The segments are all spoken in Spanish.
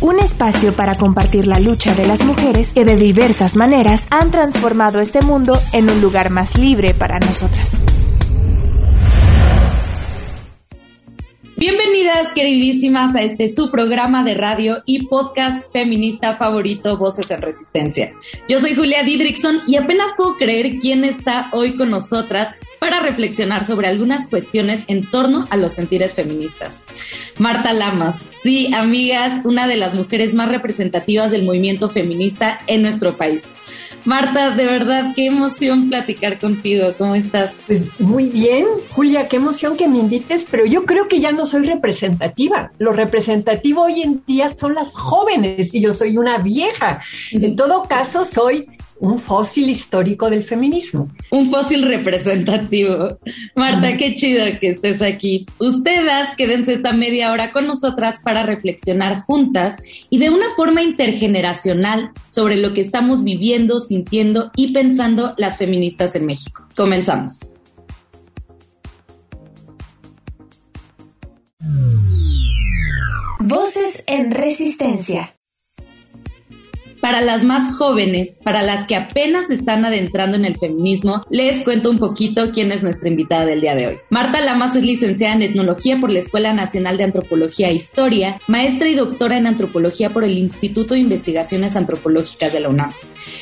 Un espacio para compartir la lucha de las mujeres que de diversas maneras han transformado este mundo en un lugar más libre para nosotras. Bienvenidas, queridísimas, a este su programa de radio y podcast feminista favorito, Voces en Resistencia. Yo soy Julia Didrikson y apenas puedo creer quién está hoy con nosotras para reflexionar sobre algunas cuestiones en torno a los sentires feministas. Marta Lamas, sí, amigas, una de las mujeres más representativas del movimiento feminista en nuestro país. Marta, de verdad, qué emoción platicar contigo. ¿Cómo estás? Pues muy bien, Julia, qué emoción que me invites, pero yo creo que ya no soy representativa. Lo representativo hoy en día son las jóvenes y yo soy una vieja. En todo caso, soy un fósil histórico del feminismo. Un fósil representativo. Marta, qué chido que estés aquí. Ustedes quédense esta media hora con nosotras para reflexionar juntas y de una forma intergeneracional sobre lo que estamos viviendo, sintiendo y pensando las feministas en México. Comenzamos. Voces en Resistencia. Para las más jóvenes, para las que apenas están adentrando en el feminismo, les cuento un poquito quién es nuestra invitada del día de hoy. Marta Lamas es licenciada en Etnología por la Escuela Nacional de Antropología e Historia, maestra y doctora en Antropología por el Instituto de Investigaciones Antropológicas de la UNAM.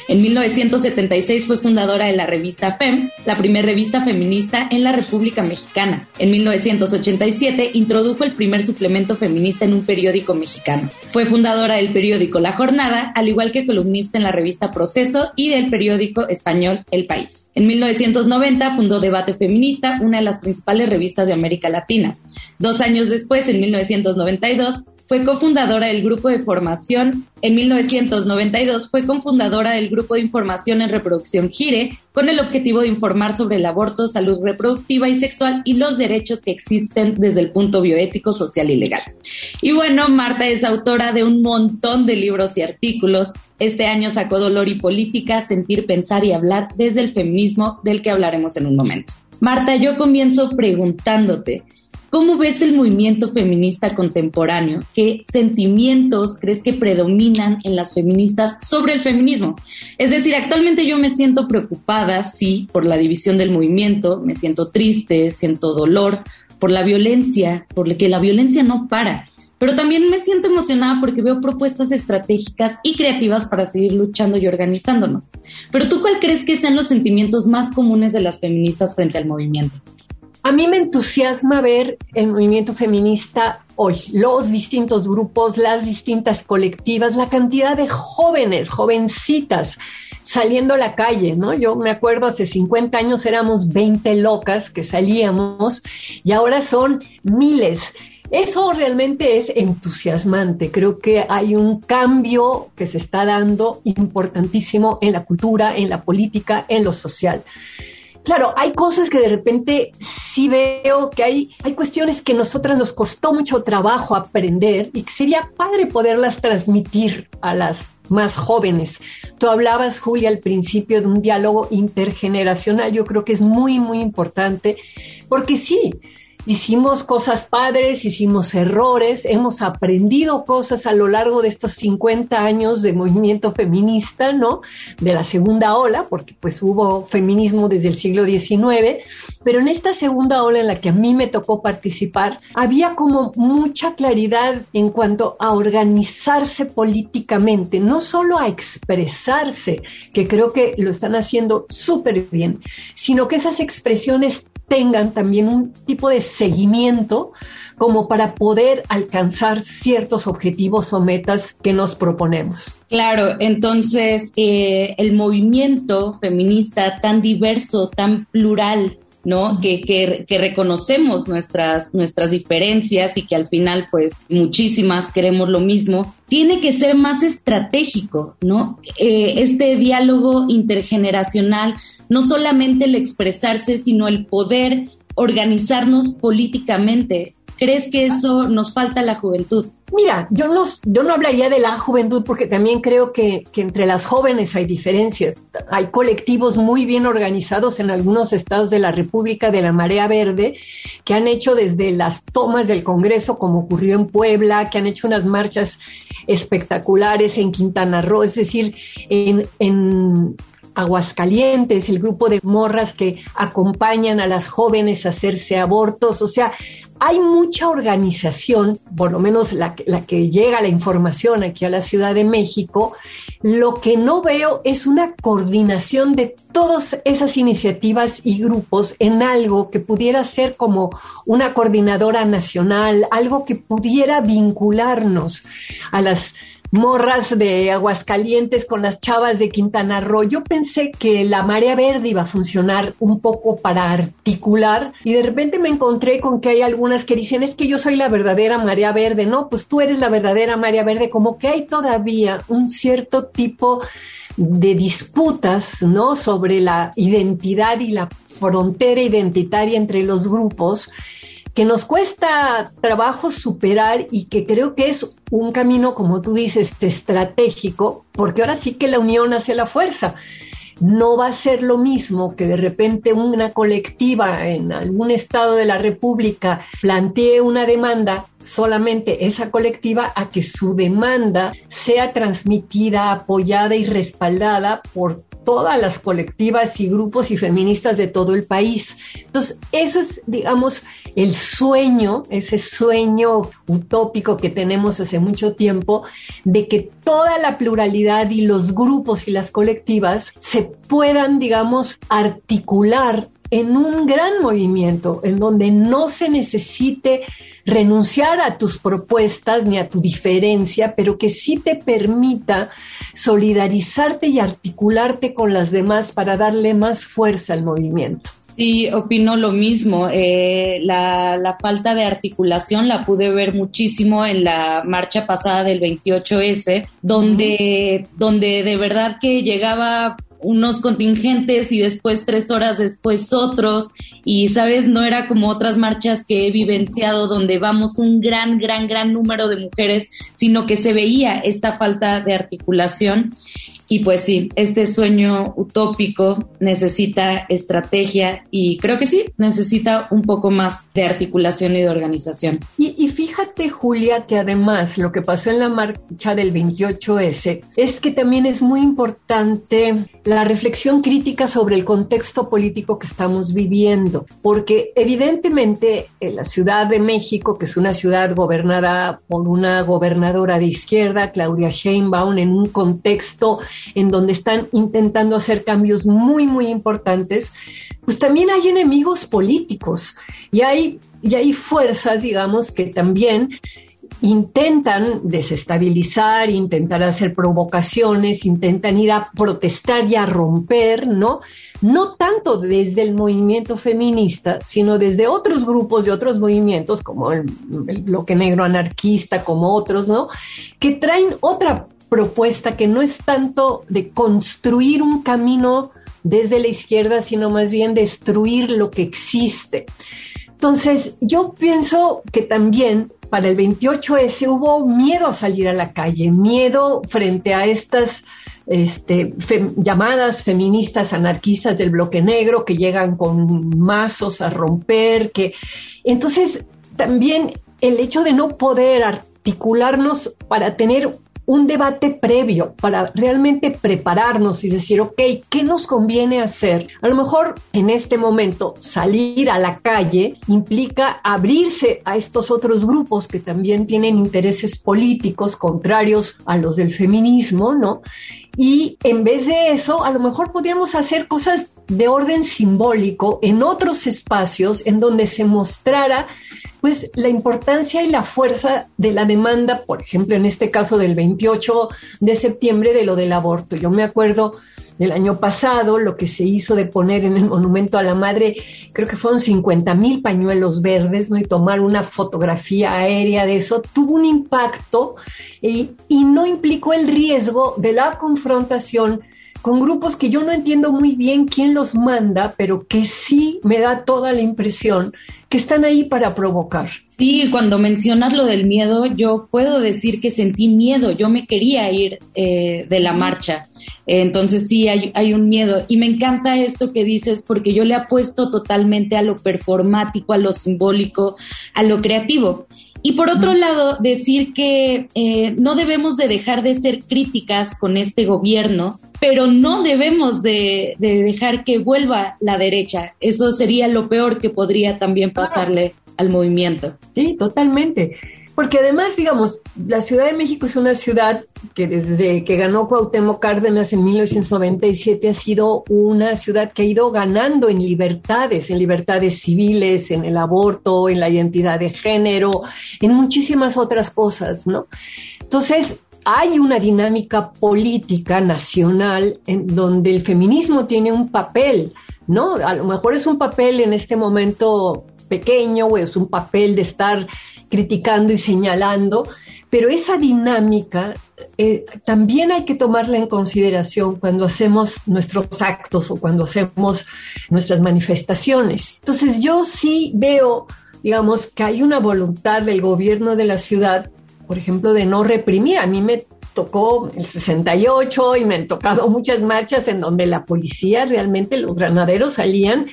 En 1976 fue fundadora de la revista FEM, la primera revista feminista en la República Mexicana. En 1987 introdujo el primer suplemento feminista en un periódico mexicano. Fue fundadora del periódico La Jornada, al igual que columnista en la revista Proceso y del periódico español El País. En 1990 fundó Debate Feminista, una de las principales revistas de América Latina. Dos años después, en 1992, fue cofundadora del grupo de formación. En 1992 fue cofundadora del grupo de información en reproducción GIRE con el objetivo de informar sobre el aborto, salud reproductiva y sexual y los derechos que existen desde el punto bioético, social y legal. Y bueno, Marta es autora de un montón de libros y artículos. Este año sacó Dolor y Política, Sentir, Pensar y Hablar desde el feminismo, del que hablaremos en un momento. Marta, yo comienzo preguntándote, ¿Cómo ves el movimiento feminista contemporáneo? ¿Qué sentimientos crees que predominan en las feministas sobre el feminismo? Es decir, actualmente yo me siento preocupada, sí, por la división del movimiento, me siento triste, siento dolor por la violencia, por que la violencia no para. Pero también me siento emocionada porque veo propuestas estratégicas y creativas para seguir luchando y organizándonos. Pero tú, ¿cuál crees que sean los sentimientos más comunes de las feministas frente al movimiento? A mí me entusiasma ver el movimiento feminista hoy, los distintos grupos, las distintas colectivas, la cantidad de jóvenes, jovencitas saliendo a la calle, ¿no? Yo me acuerdo hace 50 años éramos 20 locas que salíamos y ahora son miles. Eso realmente es entusiasmante. Creo que hay un cambio que se está dando importantísimo en la cultura, en la política, en lo social claro, hay cosas que de repente sí veo que hay, hay cuestiones que nosotras nos costó mucho trabajo aprender y que sería padre poderlas transmitir a las más jóvenes. Tú hablabas, Julia, al principio de un diálogo intergeneracional. Yo creo que es muy, muy importante porque sí, hicimos cosas padres, hicimos errores, hemos aprendido cosas a lo largo de estos 50 años de movimiento feminista, ¿no? De la segunda ola, porque pues hubo feminismo desde el siglo XIX, pero en esta segunda ola en la que a mí me tocó participar, había como mucha claridad en cuanto a organizarse políticamente, no solo a expresarse, que creo que lo están haciendo súper bien, sino que esas expresiones tengan también un tipo de seguimiento como para poder alcanzar ciertos objetivos o metas que nos proponemos. Claro, entonces eh, el movimiento feminista tan diverso, tan plural, ¿no? Que, que, reconocemos nuestras, nuestras diferencias y que al final, pues, muchísimas queremos lo mismo, tiene que ser más estratégico, ¿no? Eh, este diálogo intergeneracional, no solamente el expresarse, sino el poder organizarnos políticamente. ¿Crees que eso nos falta a la juventud? Mira, yo no, yo no hablaría de la juventud porque también creo que, que, entre las jóvenes hay diferencias. Hay colectivos muy bien organizados en algunos estados de la República de la Marea Verde que han hecho desde las tomas del Congreso, como ocurrió en Puebla, que han hecho unas marchas espectaculares en Quintana Roo, es decir, en, en Aguascalientes, el grupo de morras que acompañan a las jóvenes a hacerse abortos, o sea, hay mucha organización, por lo menos la, la, que llega la información aquí a la Ciudad de México, lo que no veo es una coordinación de todas esas iniciativas y grupos en algo que pudiera ser como una coordinadora nacional, algo que pudiera vincularnos a las morras de Aguascalientes con las chavas de Quintana Roo. Yo pensé que la marea verde iba a funcionar un poco para articular y de repente me encontré con que hay algunas que dicen es que yo soy la verdadera marea verde. No, pues tú eres la verdadera marea verde. Como que hay todavía un cierto tipo de disputas, ¿no? Sobre la identidad y la frontera identitaria entre los grupos que nos cuesta trabajo superar y que creo que es un camino, como tú dices, estratégico, porque ahora sí que la unión hace la fuerza. No va a ser lo mismo que de repente una colectiva en algún estado de la República plantee una demanda solamente esa colectiva a que su demanda sea transmitida, apoyada y respaldada por todas las colectivas y grupos y feministas de todo el país. Entonces, eso es, digamos, el sueño, ese sueño utópico que tenemos hace mucho tiempo, de que toda la pluralidad y los grupos y las colectivas se puedan, digamos, articular en un gran movimiento en donde no se necesite renunciar a tus propuestas ni a tu diferencia, pero que sí te permita solidarizarte y articularte con las demás para darle más fuerza al movimiento. Sí, opino lo mismo. Eh, la, la, falta de articulación la pude ver muchísimo en la marcha pasada del 28S, donde, donde de verdad que llegaba unos contingentes y después tres horas después otros. Y sabes no era como otras marchas que he vivenciado donde vamos un gran gran gran número de mujeres sino que se veía esta falta de articulación. Y pues sí, este sueño utópico necesita estrategia y creo que sí, necesita un poco más de articulación y de organización. Y, fíjate, Julia, que además lo que pasó en la marcha del 28S es que también es muy importante la reflexión crítica sobre el contexto político que estamos viviendo, porque evidentemente en la Ciudad de México, que es una ciudad gobernada por una gobernadora de izquierda, Claudia Sheinbaum, en un contexto en donde están intentando hacer cambios muy, muy importantes, pues también hay enemigos políticos y hay, y hay fuerzas, digamos, que también intentan desestabilizar, intentan hacer provocaciones, intentan ir a protestar y a romper, ¿no? No tanto desde el movimiento feminista, sino desde otros grupos de otros movimientos, como el, el bloque negro anarquista, como otros, ¿no? Que traen otra propuesta que no es tanto de construir un camino desde la izquierda, sino más bien destruir lo que existe. Entonces, yo pienso que también para el 28S hubo miedo a salir a la calle, miedo frente a estas este, llamadas feministas anarquistas del bloque negro que llegan con mazos a romper, que entonces también el hecho de no poder articularnos para tener un debate previo para realmente prepararnos y decir, ok, ¿qué nos conviene hacer? A lo mejor en este momento salir a la calle implica abrirse a estos otros grupos que también tienen intereses políticos contrarios a los del feminismo, ¿no? Y en vez de eso, a lo mejor podríamos hacer cosas de orden simbólico en otros espacios en donde se mostrara pues la importancia y la fuerza de la demanda, por ejemplo, en este caso del 28 de septiembre de lo del aborto. Yo me acuerdo el año pasado, lo que se hizo de poner en el Monumento a la Madre, creo que fueron 50 mil pañuelos verdes, ¿no? Y tomar una fotografía aérea de eso, tuvo un impacto y, y no implicó el riesgo de la confrontación con grupos que yo no entiendo muy bien quién los manda, pero que sí me da toda la impresión que están ahí para provocar. Sí, cuando mencionas lo del miedo, yo puedo decir que sentí miedo, yo me quería ir eh, de la marcha, entonces sí hay, hay un miedo y me encanta esto que dices porque yo le apuesto totalmente a lo performático, a lo simbólico, a lo creativo. Y por otro lado, decir que eh, no debemos de dejar de ser críticas con este gobierno, pero no debemos de, dejar que vuelva la derecha. Eso sería lo peor que podría también pasarle al movimiento. Sí, totalmente. Porque además, digamos, la Ciudad de México es una ciudad que desde que ganó Cuauhtémoc Cárdenas en 1997 ha sido una ciudad que ha ido ganando en libertades, en libertades civiles, en el aborto, en la identidad de género, en muchísimas otras cosas, ¿no? Entonces, hay una dinámica política nacional en donde el feminismo tiene un papel, ¿no? A lo mejor es un papel en este momento pequeño o es un papel de estar criticando y señalando, pero esa dinámica eh, también hay que tomarla en consideración cuando hacemos nuestros actos o cuando hacemos nuestras manifestaciones. Entonces yo sí veo, digamos, que hay una voluntad del gobierno de la ciudad, por ejemplo, de no reprimir. A mí me tocó el 68 y me han tocado muchas marchas en donde la policía realmente, los granaderos salían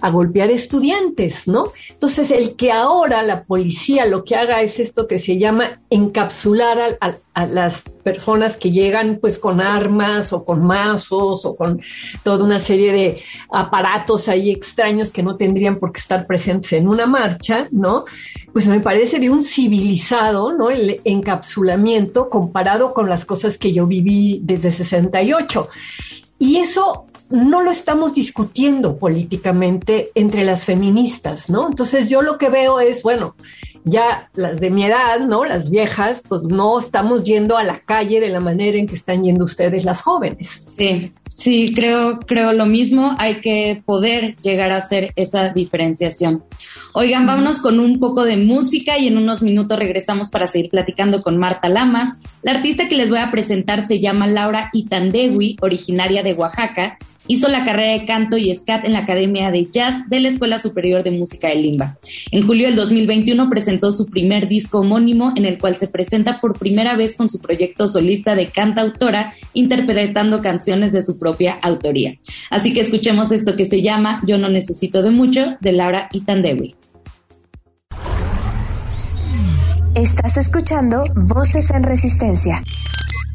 a golpear estudiantes, ¿no? Entonces, el que ahora la policía lo que haga es esto que se llama encapsular a, las personas que llegan pues con armas o con mazos o con toda una serie de aparatos ahí extraños que no tendrían por qué estar presentes en una marcha, ¿no? Pues me parece de un civilizado, ¿no? El encapsulamiento comparado con las cosas que yo viví desde 68. Y eso no lo estamos discutiendo políticamente entre las feministas, ¿no? Entonces yo lo que veo es, bueno, ya las de mi edad, ¿no? Las viejas, pues no estamos yendo a la calle de la manera en que están yendo ustedes las jóvenes. Sí, sí, creo, creo lo mismo. Hay que poder llegar a hacer esa diferenciación. Oigan, vámonos con un poco de música y en unos minutos regresamos para seguir platicando con Marta Lamas. La artista que les voy a presentar se llama Laura Itandewi, originaria de Oaxaca. Hizo la carrera de canto y scat en la Academia de Jazz de la Escuela Superior de Música de Limba. En julio del 2021 presentó su primer disco homónimo en el cual se presenta por primera vez con su proyecto solista de cantautora interpretando canciones de su propia autoría. Así que escuchemos esto que se llama Yo no necesito de mucho de Laura Itandewi. Estás escuchando Voces en Resistencia.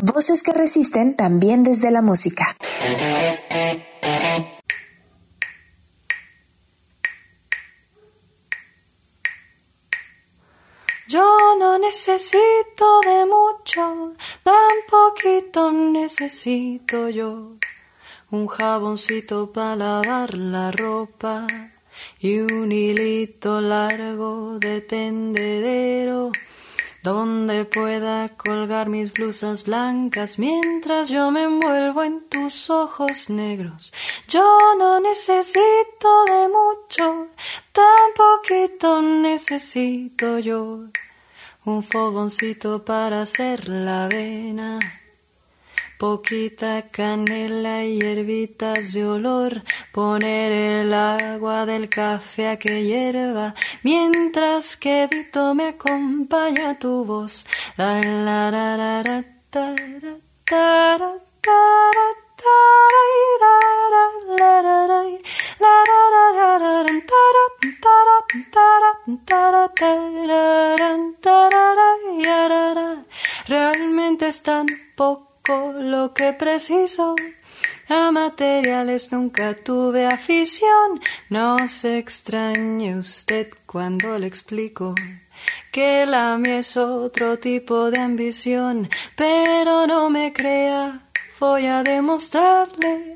Voces que resisten también desde la música. Yo no necesito de mucho, tan poquito necesito yo. Un jaboncito para lavar la ropa y un hilito largo de tendedero donde pueda colgar mis blusas blancas mientras yo me envuelvo en tus ojos negros. Yo no necesito de mucho, tan poquito necesito yo. Un fogoncito para hacer la avena poquita canela y hierbitas de olor, poner el agua del café a que hierva, mientras que Dito me acompaña tu voz. La, Realmente es tan poco lo que preciso. A materiales nunca tuve afición. No se extrañe usted cuando le explico que la mía es otro tipo de ambición. Pero no me crea, voy a demostrarle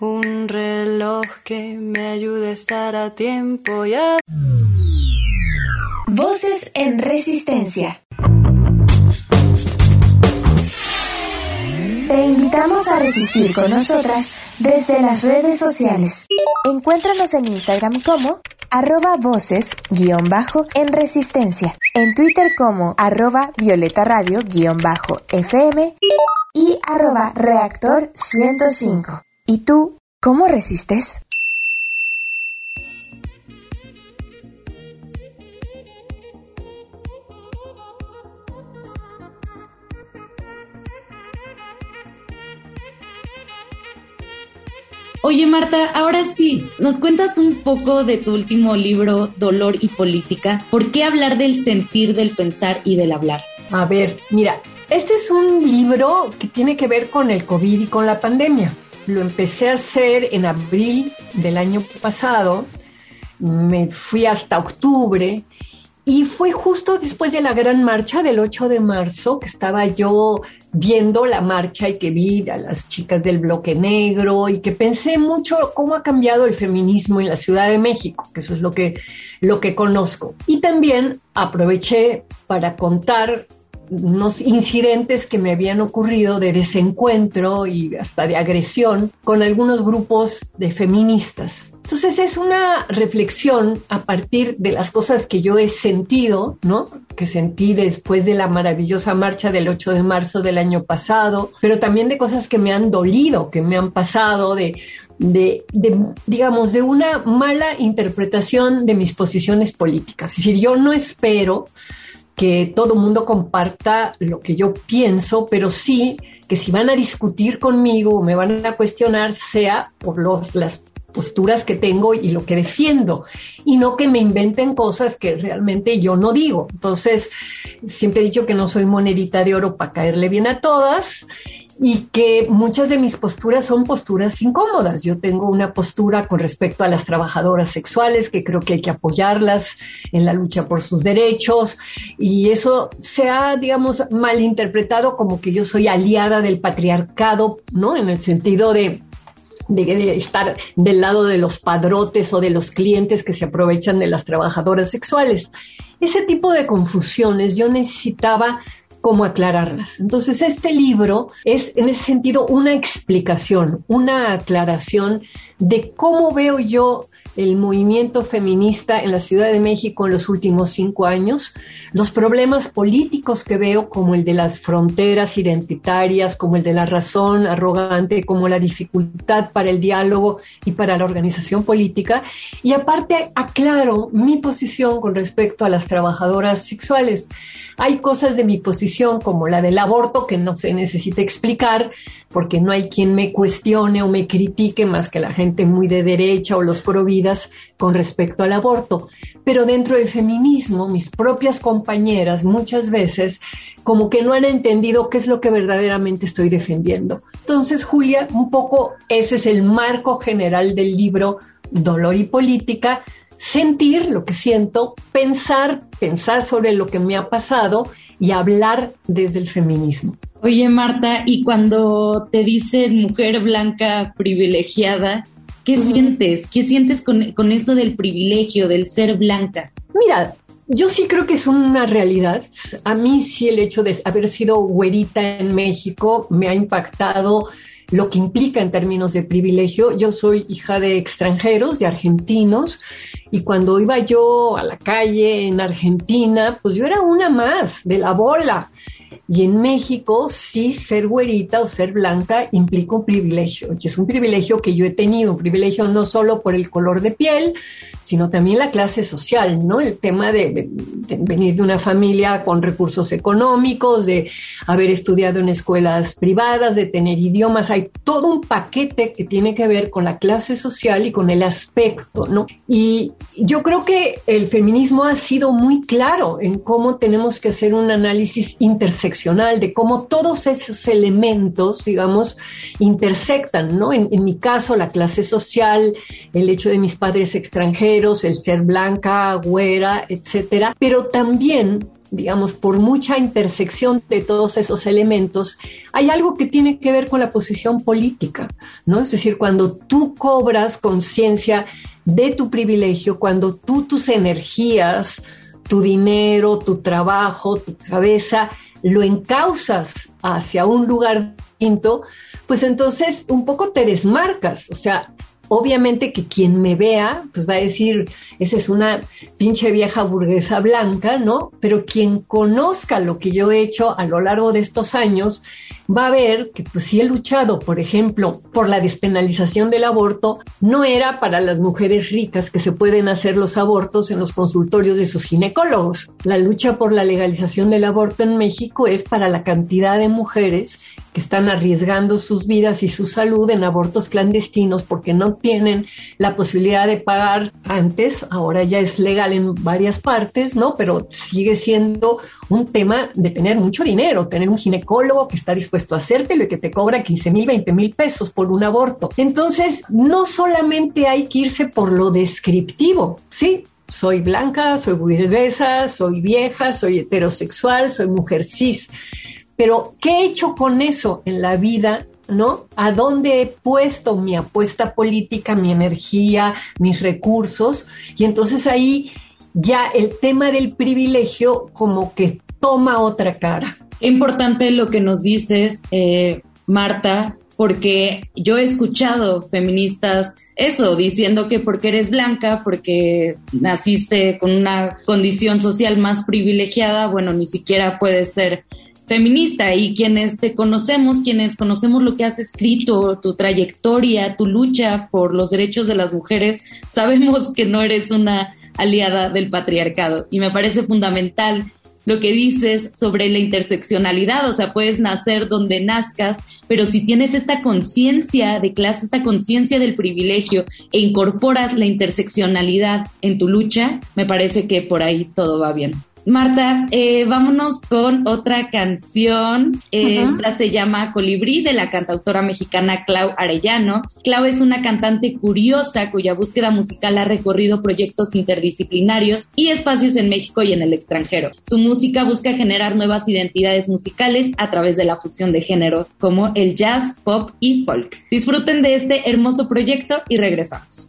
un reloj que me ayude a estar a tiempo y a... Voces en Resistencia. Te invitamos a resistir con nosotras desde las redes sociales. Encuéntranos en Instagram como arroba voces guion bajo en resistencia, en Twitter como arroba violeta radio guion bajo fm y arroba reactor 105. ¿Y tú cómo resistes? Oye Marta, ahora sí, nos cuentas un poco de tu último libro, Dolor y Política. ¿Por qué hablar del sentir, del pensar y del hablar? A ver, mira, este es un libro que tiene que ver con el COVID y con la pandemia. Lo empecé a hacer en abril del año pasado, me fui hasta octubre y fue justo después de la gran marcha del 8 de marzo que estaba yo viendo la marcha y que vi a las chicas del bloque negro y que pensé mucho cómo ha cambiado el feminismo en la Ciudad de México, que eso es lo que, lo que conozco. Y también aproveché para contar unos incidentes que me habían ocurrido de desencuentro y hasta de agresión con algunos grupos de feministas. Entonces es una reflexión a partir de las cosas que yo he sentido, ¿no? Que sentí después de la maravillosa marcha del 8 de marzo del año pasado, pero también de cosas que me han dolido, que me han pasado, de, de, de digamos, de una mala interpretación de mis posiciones políticas. Es decir, yo no espero que todo mundo comparta lo que yo pienso, pero sí que si van a discutir conmigo o me van a cuestionar, sea por los, las posturas que tengo y lo que defiendo, y no que me inventen cosas que realmente yo no digo. Entonces, siempre he dicho que no soy monedita de oro para caerle bien a todas y que muchas de mis posturas son posturas incómodas. Yo tengo una postura con respecto a las trabajadoras sexuales, que creo que hay que apoyarlas en la lucha por sus derechos, y eso se ha, digamos, malinterpretado como que yo soy aliada del patriarcado, ¿no? En el sentido de de, estar del lado de los padrotes o de los clientes que se aprovechan de las trabajadoras sexuales. Ese tipo de confusiones yo necesitaba cómo aclararlas. Entonces, este libro es en ese sentido una explicación, una aclaración de cómo veo yo el movimiento feminista en la Ciudad de México en los últimos cinco años, los problemas políticos que veo como el de las fronteras identitarias, como el de la razón arrogante, como la dificultad para el diálogo y para la organización política, y aparte aclaro mi posición con respecto a las trabajadoras sexuales. Hay cosas de mi posición como la del aborto que no se necesita explicar porque no hay quien me cuestione o me critique más que la gente muy de derecha o los providas con respecto al aborto. Pero dentro del feminismo, mis propias compañeras muchas veces como que no han entendido qué es lo que verdaderamente estoy defendiendo. Entonces, Julia, un poco ese es el marco general del libro Dolor y Política, sentir lo que siento, pensar, pensar sobre lo que me ha pasado y hablar desde el feminismo. Oye, Marta, y cuando te dicen mujer blanca privilegiada, ¿qué sientes? ¿Qué sientes con, con esto del privilegio, del ser blanca? Mira, yo sí creo que es una realidad. A mí sí el hecho de haber sido güerita en México me ha impactado lo que implica en términos de privilegio. Yo soy hija de extranjeros, de argentinos, y cuando iba yo a la calle en Argentina, pues yo era una más de la bola. Y en México, sí, ser güerita o ser blanca implica un privilegio. Y es un privilegio que yo he tenido, un privilegio no solo por el color de piel, sino también la clase social, ¿no? El tema de, venir de una familia con recursos económicos, de haber estudiado en escuelas privadas, de tener idiomas. Hay todo un paquete que tiene que ver con la clase social y con el aspecto, ¿no? Y yo creo que el feminismo ha sido muy claro en cómo tenemos que hacer un análisis interseccional de cómo todos esos elementos, digamos, intersectan, ¿no? En, mi caso, la clase social, el hecho de mis padres extranjeros, el ser blanca, güera, etcétera, pero también digamos, por mucha intersección de todos esos elementos, hay algo que tiene que ver con la posición política, ¿no? Es decir, cuando tú cobras conciencia de tu privilegio, cuando tú tus energías, tu dinero, tu trabajo, tu cabeza, lo encausas hacia un lugar distinto, pues entonces un poco te desmarcas. O sea, obviamente que quien me vea, pues va a decir, esa es una pinche vieja burguesa blanca, ¿no? Pero quien conozca lo que yo he hecho a lo largo de estos años, va a ver que pues si he luchado, por ejemplo, por la despenalización del aborto, no era para las mujeres ricas que se pueden hacer los abortos en los consultorios de sus ginecólogos. La lucha por la legalización del aborto en México es para la cantidad de mujeres que están arriesgando sus vidas y su salud en abortos clandestinos porque no tienen la posibilidad de pagar antes, ahora ya es legal en varias partes, ¿no? Pero sigue siendo un tema de tener mucho dinero, tener un ginecólogo que está dispuesto a hacértelo y que te cobra 15 mil, 20 mil pesos por un aborto. Entonces, no solamente hay que irse por lo descriptivo, ¿sí? Soy blanca, soy burguesa, soy vieja, soy heterosexual, soy mujer cis pero, ¿qué he hecho con eso en la vida? ¿No? ¿A dónde he puesto mi apuesta política, mi energía, mis recursos? Y entonces ahí ya el tema del privilegio como que toma otra cara. Importante lo que nos dices, eh, Marta, porque yo he escuchado feministas eso, diciendo que porque eres blanca, porque naciste con una condición social más privilegiada, bueno, ni siquiera puedes ser feminista. Y quienes te conocemos, quienes conocemos lo que has escrito, tu trayectoria, tu lucha por los derechos de las mujeres, sabemos que no eres una aliada del patriarcado. Y me parece fundamental lo que dices sobre la interseccionalidad, o sea, puedes nacer donde nazcas, pero si tienes esta conciencia de clase, esta conciencia del privilegio e incorporas la interseccionalidad en tu lucha, me parece que por ahí todo va bien. Marta, eh, vámonos con otra canción. Esta se llama Colibrí de la cantautora mexicana Clau Arellano. Clau es una cantante curiosa cuya búsqueda musical ha recorrido proyectos interdisciplinarios y espacios en México y en el extranjero. Su música busca generar nuevas identidades musicales a través de la fusión de género como el jazz, pop y folk. Disfruten de este hermoso proyecto y regresamos.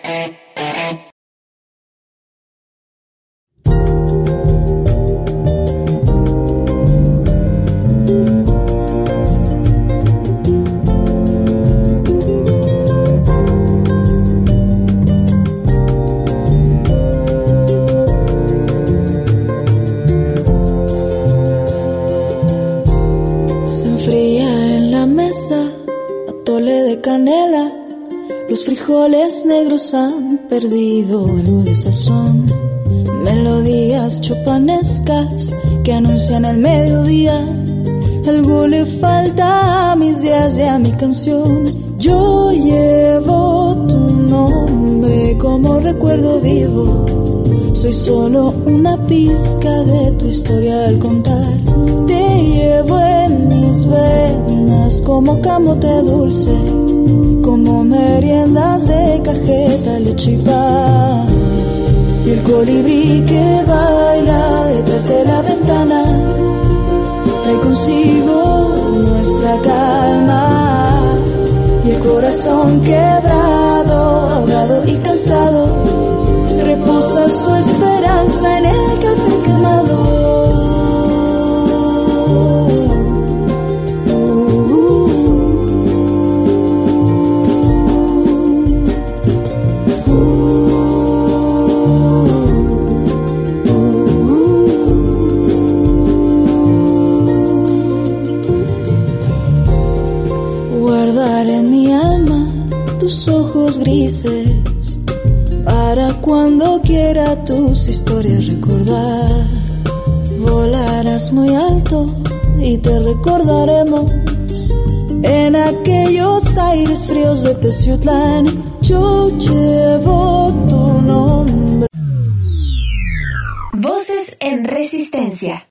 Perdido algo de sazón. Melodías chopanescas que anuncian el mediodía. Algo le falta a mis días y a mi canción. Yo llevo tu nombre como recuerdo vivo. Soy solo una pizca de tu historia al contar. Llevo en mis venas como camote dulce como meriendas de cajeta, leche y el colibrí que baila detrás de la ventana trae consigo nuestra calma y el corazón quebrado, ahogado y cansado reposa su esperanza en el café quemado. Tus ojos grises para cuando quiera tus historias recordar. Volarás muy alto y te recordaremos en aquellos aires fríos de Teciutlán. Yo llevo tu nombre. Voces en resistencia.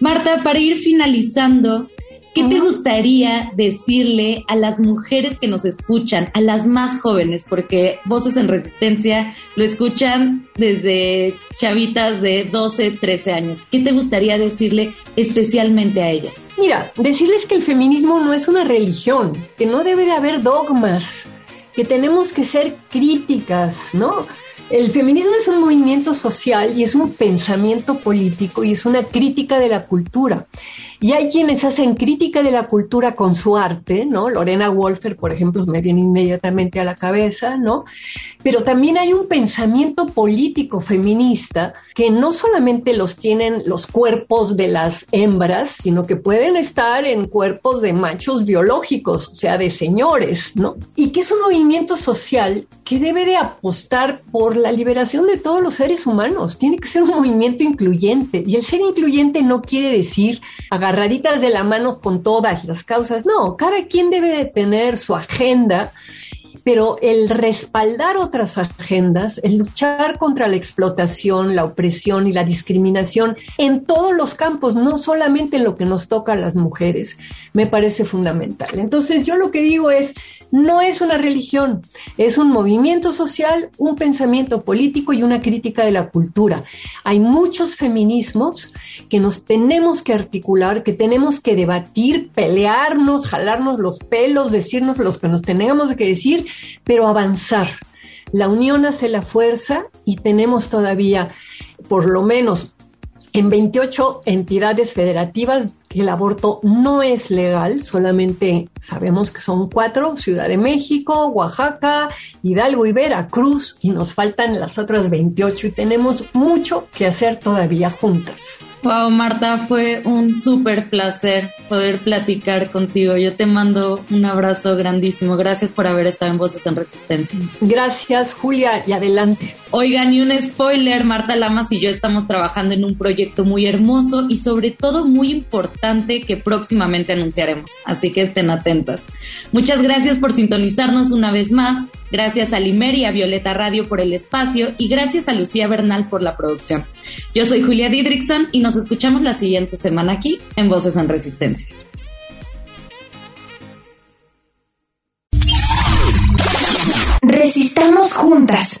Marta, para ir finalizando, ¿qué te gustaría decirle a las mujeres que nos escuchan, a las más jóvenes? Porque Voces en Resistencia lo escuchan desde chavitas de 12, 13 años. ¿Qué te gustaría decirle especialmente a ellas? Mira, decirles que el feminismo no es una religión, que no debe de haber dogmas, que tenemos que ser críticas, ¿no? El feminismo es un movimiento social y es un pensamiento político y es una crítica de la cultura. Y hay quienes hacen crítica de la cultura con su arte, ¿no? Lorena Wolfer, por ejemplo, me viene inmediatamente a la cabeza, ¿no? Pero también hay un pensamiento político feminista que no solamente los tienen los cuerpos de las hembras, sino que pueden estar en cuerpos de machos biológicos, o sea, de señores, ¿no? Y que es un movimiento social que debe de apostar por la liberación de todos los seres humanos. Tiene que ser un movimiento incluyente. Y el ser incluyente no quiere decir agarraditas de la mano con todas las causas. No, cada quien debe de tener su agenda pero el respaldar otras agendas, el luchar contra la explotación, la opresión y la discriminación en todos los campos, no solamente en lo que nos toca a las mujeres, me parece fundamental. Entonces yo lo que digo es, no es una religión, es un movimiento social, un pensamiento político y una crítica de la cultura. Hay muchos feminismos que nos tenemos que articular, que tenemos que debatir, pelearnos, jalarnos los pelos, decirnos los que nos tenemos que decir, pero avanzar. La unión hace la fuerza y tenemos todavía por lo menos en 28 entidades federativas el aborto no es legal, solamente sabemos que son cuatro, Ciudad de México, Oaxaca, Hidalgo y Veracruz, y nos faltan las otras 28 y tenemos mucho que hacer todavía juntas. Wow, Marta, fue un súper placer poder platicar contigo. Yo te mando un abrazo grandísimo. Gracias por haber estado en Voces en Resistencia. Gracias, Julia, y adelante. Oigan, y un spoiler, Marta Lamas y yo estamos trabajando en un proyecto muy hermoso y sobre todo muy que próximamente anunciaremos. Así que estén atentas. Muchas gracias por sintonizarnos una vez más. Gracias a Limer y a Violeta Radio por el espacio y gracias a Lucía Bernal por la producción. Yo soy Julia Didrickson y nos escuchamos la siguiente semana aquí en Voces en Resistencia. Resistamos juntas.